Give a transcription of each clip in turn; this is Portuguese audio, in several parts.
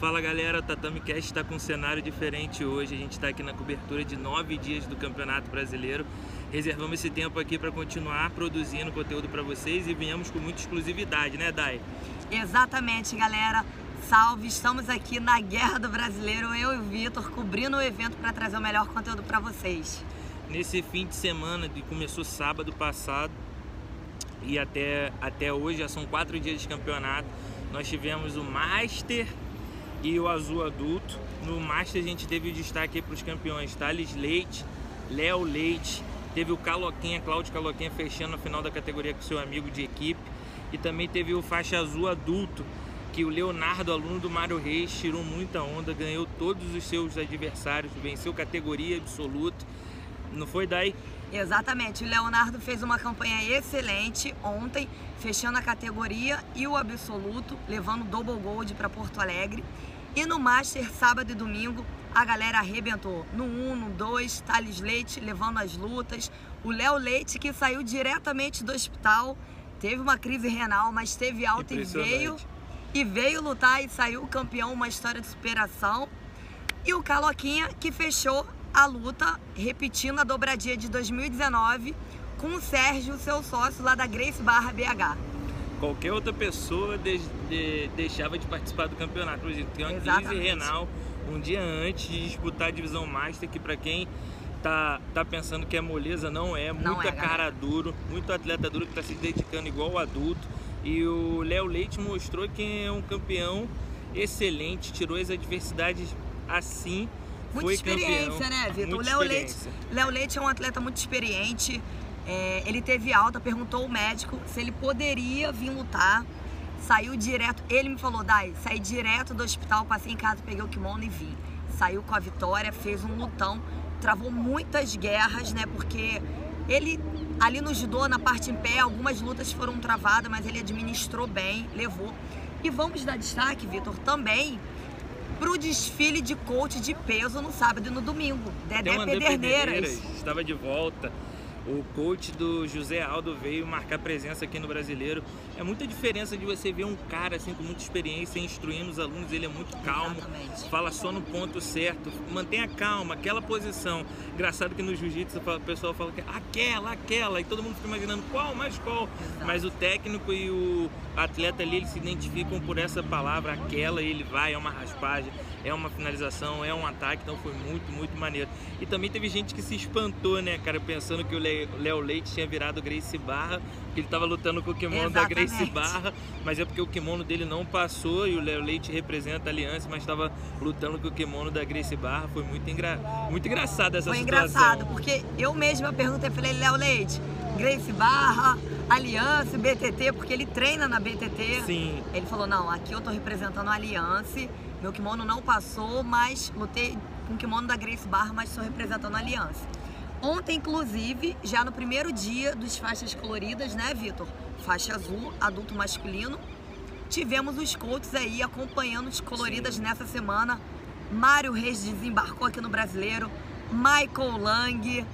Fala galera, Tatame Cast está com um cenário diferente hoje. A gente está aqui na cobertura de nove dias do Campeonato Brasileiro. Reservamos esse tempo aqui para continuar produzindo conteúdo para vocês e viemos com muita exclusividade, né, Dai? Exatamente, galera. Salve, estamos aqui na Guerra do Brasileiro, eu e o Vitor, cobrindo o evento para trazer o melhor conteúdo para vocês. Nesse fim de semana, que começou sábado passado e até, até hoje, já são quatro dias de campeonato, nós tivemos o Master e o Azul Adulto. No Master a gente teve o destaque para os campeões Thales Leite, Léo Leite, teve o Caloquinha, Cláudio Caloquinha fechando a final da categoria com seu amigo de equipe e também teve o faixa azul adulto, que o Leonardo, aluno do Mário Reis, tirou muita onda, ganhou todos os seus adversários, venceu categoria absoluta. Não foi daí? Exatamente, o Leonardo fez uma campanha excelente ontem, fechando a categoria e o absoluto, levando o double gold para Porto Alegre. E no Master, sábado e domingo, a galera arrebentou. No 1, no 2, Thales Leite levando as lutas. O Léo Leite, que saiu diretamente do hospital, teve uma crise renal, mas teve alta e veio. E veio lutar e saiu campeão, uma história de superação. E o Caloquinha, que fechou a luta, repetindo a dobradinha de 2019 com o Sérgio, seu sócio lá da Grace Barra BH. Qualquer outra pessoa de, de, deixava de participar do campeonato. Por exemplo, tem uma Exatamente. crise renal um dia antes de disputar a divisão Master, que para quem tá, tá pensando que é moleza, não é. Não muita é, cara duro, muito atleta duro que está se dedicando igual o adulto. E o Léo Leite mostrou que é um campeão excelente, tirou as adversidades assim. Muita experiência, campeão, né, Vitor? O Léo Leite, Léo Leite é um atleta muito experiente. É, ele teve alta, perguntou ao médico se ele poderia vir lutar. Saiu direto, ele me falou, Dai, saí direto do hospital, passei em casa, peguei o kimono e vim. Saiu com a vitória, fez um lutão, travou muitas guerras, né? Porque ele ali no judô, na parte em pé, algumas lutas foram travadas, mas ele administrou bem, levou. E vamos dar destaque, Vitor, também para o desfile de coach de peso no sábado e no domingo. Dedé Pederneiras. Estava de volta o coach do José Aldo veio marcar presença aqui no Brasileiro. É muita diferença de você ver um cara assim com muita experiência instruindo os alunos, ele é muito calmo, Exatamente. fala só no ponto certo, mantenha calma, aquela posição. Engraçado que no jiu-jitsu o pessoal fala que aquela, aquela, e todo mundo fica imaginando qual, mais qual. Exato. Mas o técnico e o atleta ali, eles se identificam por essa palavra, aquela, e ele vai, é uma raspagem, é uma finalização, é um ataque, então foi muito, muito maneiro. E também teve gente que se espantou, né, cara, pensando que o Léo Leite tinha virado Grace Barra, que ele estava lutando com o kimono Exatamente. da Grace Barra, mas é porque o kimono dele não passou e o Léo Leite representa a aliança, mas estava lutando com o kimono da Grace Barra. Foi muito, engra... muito engraçado essa foi situação. Foi engraçado, porque eu mesma perguntei, falei, Léo Leite, Grace Barra, Aliança, BTT, porque ele treina na BTT. Sim. Ele falou, não, aqui eu tô representando a Aliança, meu kimono não passou, mas lutei com o kimono da Grace Barra, mas estou representando a Aliança. Ontem, inclusive, já no primeiro dia dos faixas coloridas, né, Vitor? Faixa azul, adulto masculino. Tivemos os coaches aí acompanhando os coloridas Sim. nessa semana. Mário Reis desembarcou aqui no Brasileiro. Michael Lang,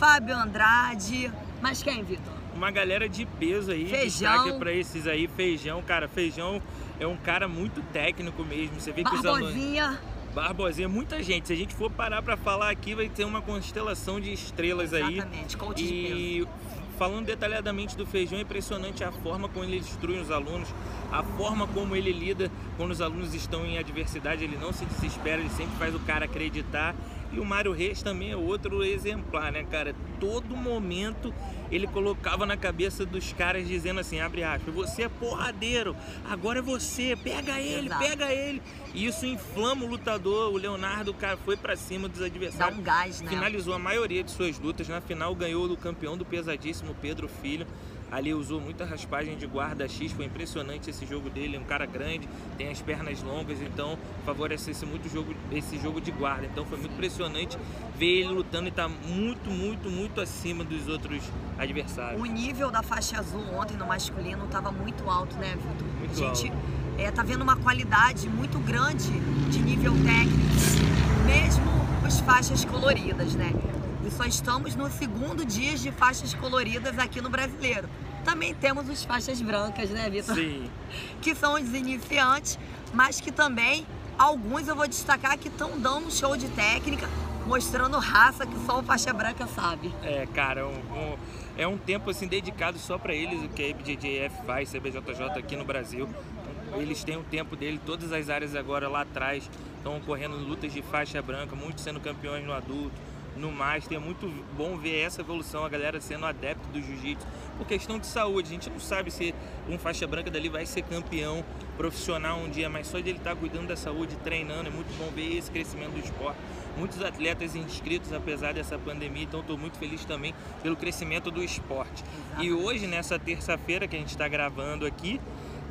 Fábio Andrade. Mas quem, Vitor? Uma galera de peso aí, feijão. pra esses aí. Feijão, cara, feijão é um cara muito técnico mesmo. Você vê que os alunos Barbosinha, muita gente. Se a gente for parar para falar aqui, vai ter uma constelação de estrelas Exatamente, aí. Exatamente, coach e falando detalhadamente do feijão, é impressionante a forma como ele instrui os alunos, a forma como ele lida quando os alunos estão em adversidade, ele não se desespera, ele sempre faz o cara acreditar e o Mário Reis também é outro exemplar, né, cara? Todo momento ele colocava na cabeça dos caras dizendo assim, abre aspas, você é porradeiro, agora é você, pega ele, Exato. pega ele. E isso inflama o lutador, o Leonardo, cara, foi para cima dos adversários. Dá um gás, né? Finalizou a maioria de suas lutas, na final ganhou do campeão do pesadíssimo Pedro Filho. Ali usou muita raspagem de guarda X, foi impressionante esse jogo dele, é um cara grande, tem as pernas longas, então favorece muito jogo, esse jogo de guarda. Então foi muito impressionante ver ele lutando e tá muito, muito, muito acima dos outros adversários. O nível da faixa azul ontem no masculino estava muito alto, né, Vitor? Muito A gente alto. É, tá vendo uma qualidade muito grande de nível técnico, mesmo os faixas coloridas, né? Só estamos no segundo dia de faixas coloridas aqui no Brasileiro. Também temos os faixas brancas, né, Vitor? Sim. Que são os iniciantes, mas que também alguns eu vou destacar que estão dando um show de técnica, mostrando raça que só o faixa branca sabe. É, cara, um, um, é um tempo assim dedicado só para eles, o que a IBJJF faz, CBJJ aqui no Brasil. Eles têm o tempo dele, todas as áreas agora lá atrás estão ocorrendo lutas de faixa branca, muitos sendo campeões no adulto, no Master. É muito bom ver essa evolução, a galera sendo adepto do jiu-jitsu. Por questão de saúde, a gente não sabe se um faixa branca dali vai ser campeão profissional um dia, mas só de ele estar tá cuidando da saúde, treinando, é muito bom ver esse crescimento do esporte. Muitos atletas inscritos apesar dessa pandemia, então estou muito feliz também pelo crescimento do esporte. Exato. E hoje, nessa terça-feira que a gente está gravando aqui,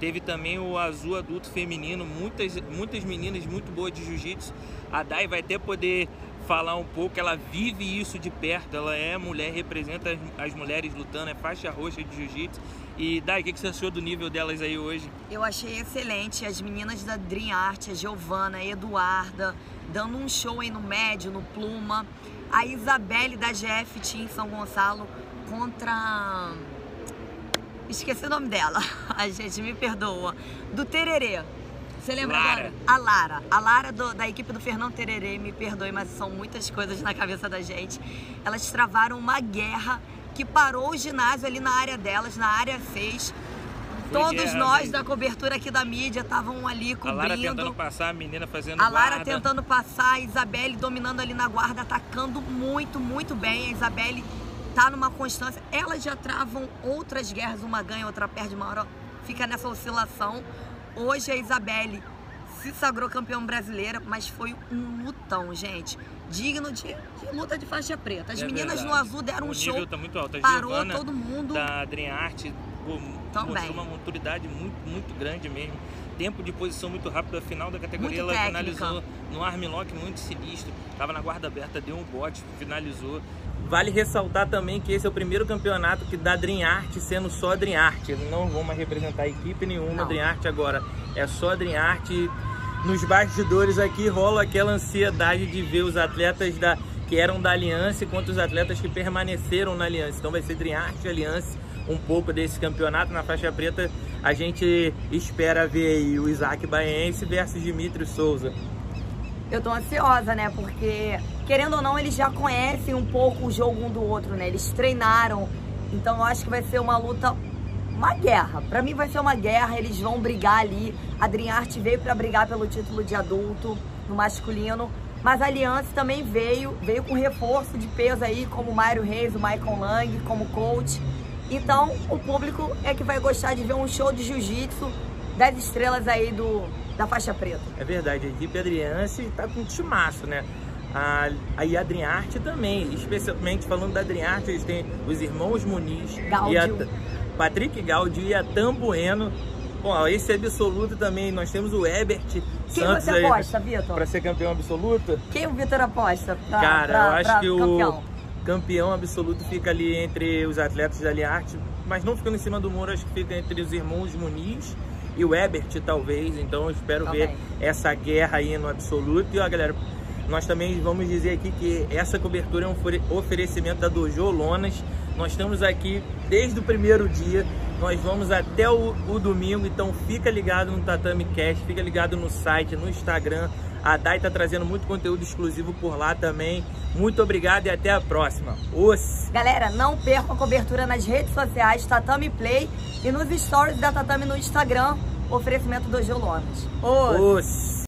Teve também o azul adulto feminino, muitas, muitas meninas muito boas de jiu-jitsu. A Dai vai até poder falar um pouco, ela vive isso de perto, ela é mulher, representa as, mulheres lutando, é faixa roxa de jiu-jitsu. E Dai, o que, que você achou do nível delas aí hoje? Eu achei excelente, as meninas da Dream Art, a Giovana, a Eduarda, dando um show aí no médio, no Pluma. A Isabelle da GF Team São Gonçalo contra Esqueci o nome dela. A gente me perdoa. Do Tererê. Você lembra Lara. agora? A Lara. A Lara do, da equipe do Fernando Tererê, me perdoe, mas são muitas coisas na cabeça da gente. Elas travaram uma guerra que parou o ginásio ali na área delas, na área 6. Todos guerra, nós da cobertura aqui da mídia estavam ali cobrindo. A Lara tentando passar, a menina fazendo A Lara guarda. tentando passar, a Isabelle dominando ali na guarda, atacando muito, muito bem. A Isabelle tá numa constância. Elas já travam outras guerras, uma ganha, outra perde, uma hora fica nessa oscilação. Hoje a Isabelle se sagrou campeão brasileira, mas foi um lutão, gente. Digno de, de luta de faixa preta. As é meninas verdade. no azul deram o um show. Tá muito alto. A parou Giovana, todo mundo. Da Dream Art mostrou uma maturidade muito, muito grande mesmo. Tempo de posição muito rápido. A final da categoria muito ela técnica. finalizou no armlock muito sinistro. Tava na guarda aberta, deu um bote, finalizou. Vale ressaltar também que esse é o primeiro campeonato que dá Dream Art sendo só Dream Art. Não vou mais representar equipe nenhuma Não. Dream Art agora. É só Dream Art. Nos bastidores aqui rola aquela ansiedade de ver os atletas da, que eram da Aliança contra os atletas que permaneceram na Aliança. Então vai ser Dream Art Aliança um pouco desse campeonato. Na faixa preta a gente espera ver aí o Isaac Baense versus Dimitri Souza eu tô ansiosa, né? Porque, querendo ou não, eles já conhecem um pouco o jogo um do outro, né? Eles treinaram. Então eu acho que vai ser uma luta, uma guerra. Pra mim vai ser uma guerra, eles vão brigar ali. A Dream Art veio pra brigar pelo título de adulto, no masculino. Mas a Aliança também veio, veio com reforço de peso aí, como Mário Reis, o Michael Lang, como coach. Então, o público é que vai gostar de ver um show de jiu-jitsu das estrelas aí do, da faixa preta. É verdade, a equipe Adriance tá com um timaço, né? A, a Adriarte também, especialmente falando da Adriarte, eles têm os irmãos Muniz Gaudio. e a Patrick Gaudio e a Tambueno. Bom, esse absoluto também, nós temos o Ebert Quem Santos você aposta, Vitor? Para ser campeão absoluto? Quem o Vitor aposta? Pra, Cara, pra, eu acho que campeão. o campeão absoluto fica ali entre os atletas da Aliarte, mas não ficando em cima do muro, acho que fica entre os irmãos Muniz e o Ebert talvez, então eu espero também. ver essa guerra aí no absoluto. E ó, galera, nós também vamos dizer aqui que essa cobertura é um oferecimento da Dojo Lonas. Nós estamos aqui desde o primeiro dia, nós vamos até o, o domingo, então fica ligado no Tatame Cast, fica ligado no site, no Instagram. A Dai tá trazendo muito conteúdo exclusivo por lá também. Muito obrigado e até a próxima. Os. Galera, não percam a cobertura nas redes sociais Tatame Play e nos stories da Tatame no Instagram. Oferecimento do Geolones. Os. Os.